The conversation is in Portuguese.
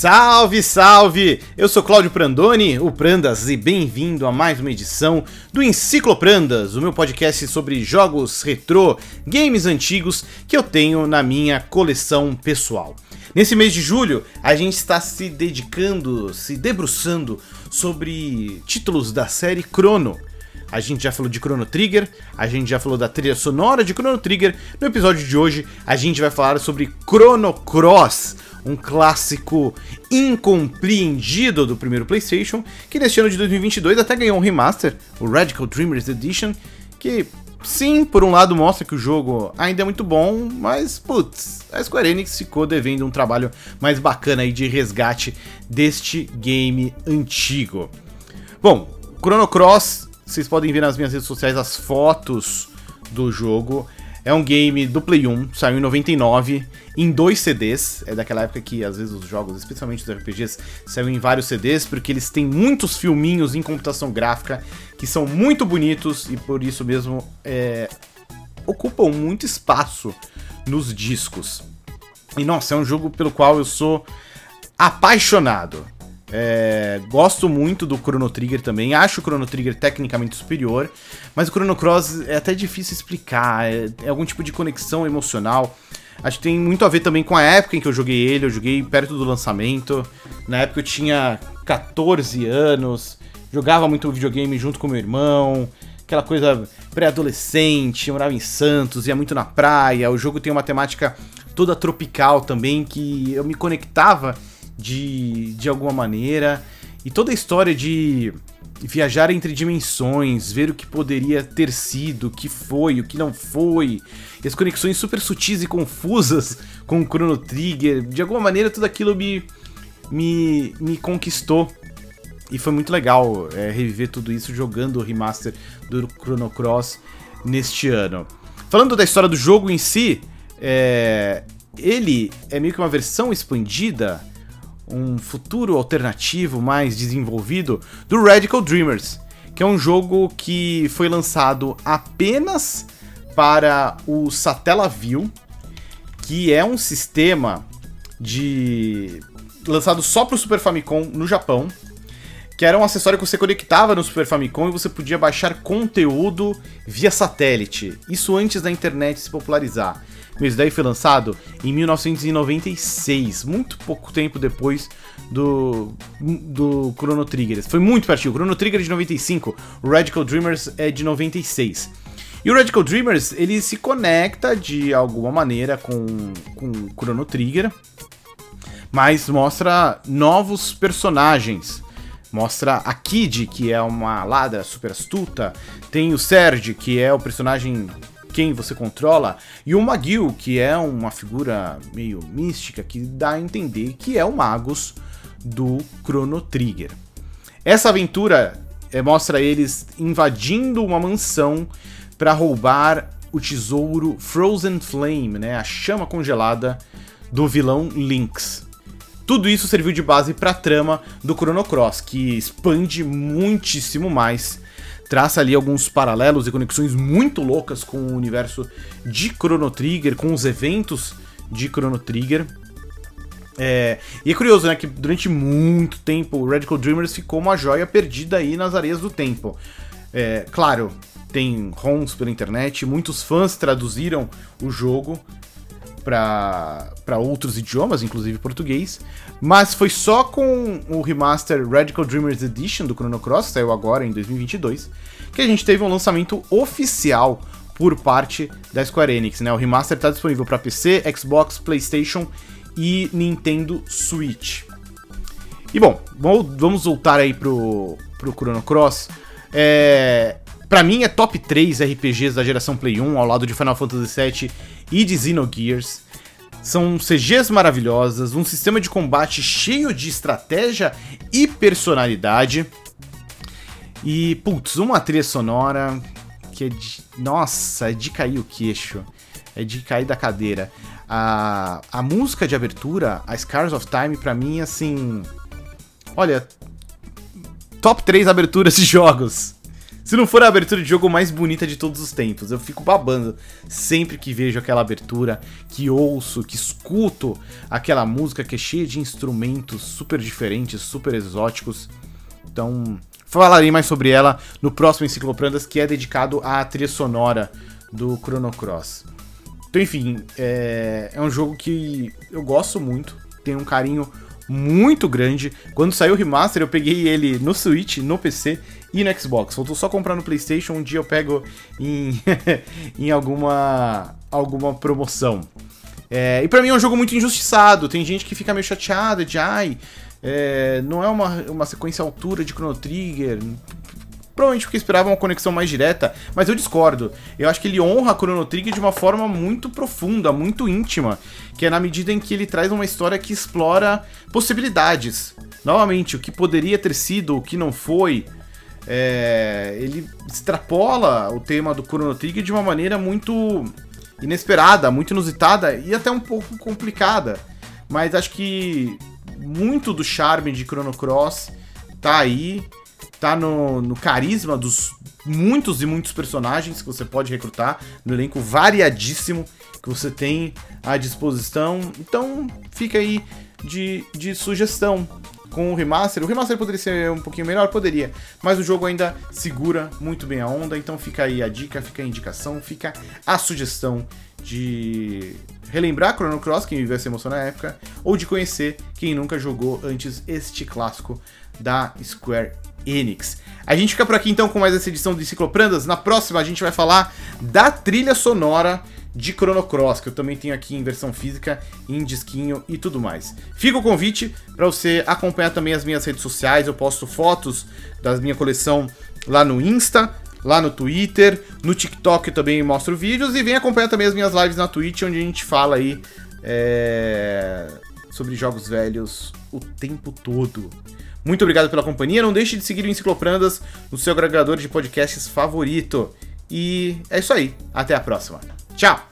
Salve, salve! Eu sou Cláudio Prandoni, o Prandas, e bem-vindo a mais uma edição do Encicloprandas, o meu podcast sobre jogos retrô, games antigos que eu tenho na minha coleção pessoal. Nesse mês de julho, a gente está se dedicando, se debruçando sobre títulos da série Chrono. A gente já falou de Chrono Trigger, a gente já falou da trilha sonora de Chrono Trigger. No episódio de hoje, a gente vai falar sobre Chrono Cross, um clássico incompreendido do primeiro PlayStation, que neste ano de 2022 até ganhou um remaster, o Radical Dreamers Edition, que sim, por um lado mostra que o jogo ainda é muito bom, mas putz, a Square Enix ficou devendo um trabalho mais bacana aí de resgate deste game antigo. Bom, Chrono Cross, vocês podem ver nas minhas redes sociais as fotos do jogo. É um game do Play 1, saiu em 99, em dois CDs. É daquela época que às vezes os jogos, especialmente os RPGs, saem em vários CDs, porque eles têm muitos filminhos em computação gráfica que são muito bonitos e por isso mesmo é, ocupam muito espaço nos discos. E nossa, é um jogo pelo qual eu sou apaixonado. É, gosto muito do Chrono Trigger também. Acho o Chrono Trigger tecnicamente superior. Mas o Chrono Cross é até difícil explicar. É, é, algum tipo de conexão emocional. Acho que tem muito a ver também com a época em que eu joguei ele. Eu joguei perto do lançamento. Na época eu tinha 14 anos. Jogava muito videogame junto com meu irmão. Aquela coisa pré-adolescente. Morava em Santos, ia muito na praia. O jogo tem uma temática toda tropical também que eu me conectava de, de alguma maneira. E toda a história de viajar entre dimensões, ver o que poderia ter sido, o que foi, o que não foi, e as conexões super sutis e confusas com o Chrono Trigger, de alguma maneira tudo aquilo me, me, me conquistou. E foi muito legal é, reviver tudo isso jogando o remaster do Chrono Cross neste ano. Falando da história do jogo em si, é, ele é meio que uma versão expandida um futuro alternativo mais desenvolvido do Radical Dreamers, que é um jogo que foi lançado apenas para o Satellaview, que é um sistema de lançado só para o Super Famicom no Japão, que era um acessório que você conectava no Super Famicom e você podia baixar conteúdo via satélite. Isso antes da internet se popularizar. Mas daí foi lançado em 1996, muito pouco tempo depois do, do Chrono Trigger. Foi muito pertinho. O Chrono Trigger é de 95, o Radical Dreamers é de 96. E o Radical Dreamers, ele se conecta de alguma maneira com, com o Chrono Trigger, mas mostra novos personagens. Mostra a Kid, que é uma ladra super astuta. Tem o Serge, que é o personagem quem você controla, e o Magil, que é uma figura meio mística que dá a entender que é o Magus do Chrono Trigger. Essa aventura é, mostra eles invadindo uma mansão para roubar o tesouro Frozen Flame, né, a chama congelada do vilão Lynx. Tudo isso serviu de base para a trama do Chrono Cross, que expande muitíssimo mais traça ali alguns paralelos e conexões muito loucas com o universo de Chrono Trigger, com os eventos de Chrono Trigger. É, e é curioso, né, que durante muito tempo o Radical Dreamers ficou uma joia perdida aí nas areias do tempo. É, claro, tem ROMs pela internet, muitos fãs traduziram o jogo para outros idiomas, inclusive português, mas foi só com o remaster Radical Dreamers Edition do Chrono Cross, que saiu agora em 2022, que a gente teve um lançamento oficial por parte da Square Enix, né? O remaster está disponível para PC, Xbox, PlayStation e Nintendo Switch. E bom, vamos voltar aí pro, pro Chrono Cross. É, para mim é top 3 RPGs da geração Play 1, ao lado de Final Fantasy VII e de Xenogears. São CGs maravilhosas, um sistema de combate cheio de estratégia e personalidade. E, putz, uma trilha sonora que é de. Nossa, é de cair o queixo. É de cair da cadeira. A, a música de abertura, a Scars of Time, pra mim, assim. Olha. Top 3 aberturas de jogos Se não for a abertura de jogo mais bonita de todos os tempos, eu fico babando sempre que vejo aquela abertura, que ouço, que escuto aquela música que é cheia de instrumentos super diferentes, super exóticos. Então, falarei mais sobre ela no próximo Encicloprandas, que é dedicado à trilha sonora do Chrono Cross. Então, enfim, é, é um jogo que eu gosto muito, tenho um carinho muito grande. Quando saiu o remaster, eu peguei ele no Switch, no PC e no Xbox. Faltou só comprar no PlayStation, um dia eu pego em, em alguma, alguma promoção. É, e para mim é um jogo muito injustiçado. Tem gente que fica meio chateada de ai, é, não é uma, uma sequência altura de Chrono Trigger. Provavelmente porque esperava uma conexão mais direta, mas eu discordo. Eu acho que ele honra Chrono Trigger de uma forma muito profunda, muito íntima, que é na medida em que ele traz uma história que explora possibilidades. Novamente, o que poderia ter sido, o que não foi. É, ele extrapola o tema do Chrono Trigger de uma maneira muito inesperada, muito inusitada e até um pouco complicada. Mas acho que muito do charme de Chrono Cross tá aí, tá no, no carisma dos muitos e muitos personagens que você pode recrutar, no elenco variadíssimo que você tem à disposição. Então fica aí de, de sugestão com o remaster. O remaster poderia ser um pouquinho melhor? Poderia. Mas o jogo ainda segura muito bem a onda. Então fica aí a dica, fica a indicação, fica a sugestão de relembrar Chrono Cross, quem viveu essa emoção na época, ou de conhecer quem nunca jogou antes este clássico da Square Enix. A gente fica por aqui então com mais essa edição do Encicloprandas. Na próxima a gente vai falar da trilha sonora de Chrono Cross, que eu também tenho aqui em versão física, em disquinho e tudo mais. Fica o convite para você acompanhar também as minhas redes sociais. Eu posto fotos da minha coleção lá no Insta, lá no Twitter, no TikTok eu também mostro vídeos e vem acompanhar também as minhas lives na Twitch, onde a gente fala aí é, sobre jogos velhos o tempo todo. Muito obrigado pela companhia. Não deixe de seguir o Encicloprandas no seu agregador de podcasts favorito. E é isso aí. Até a próxima. Tchau!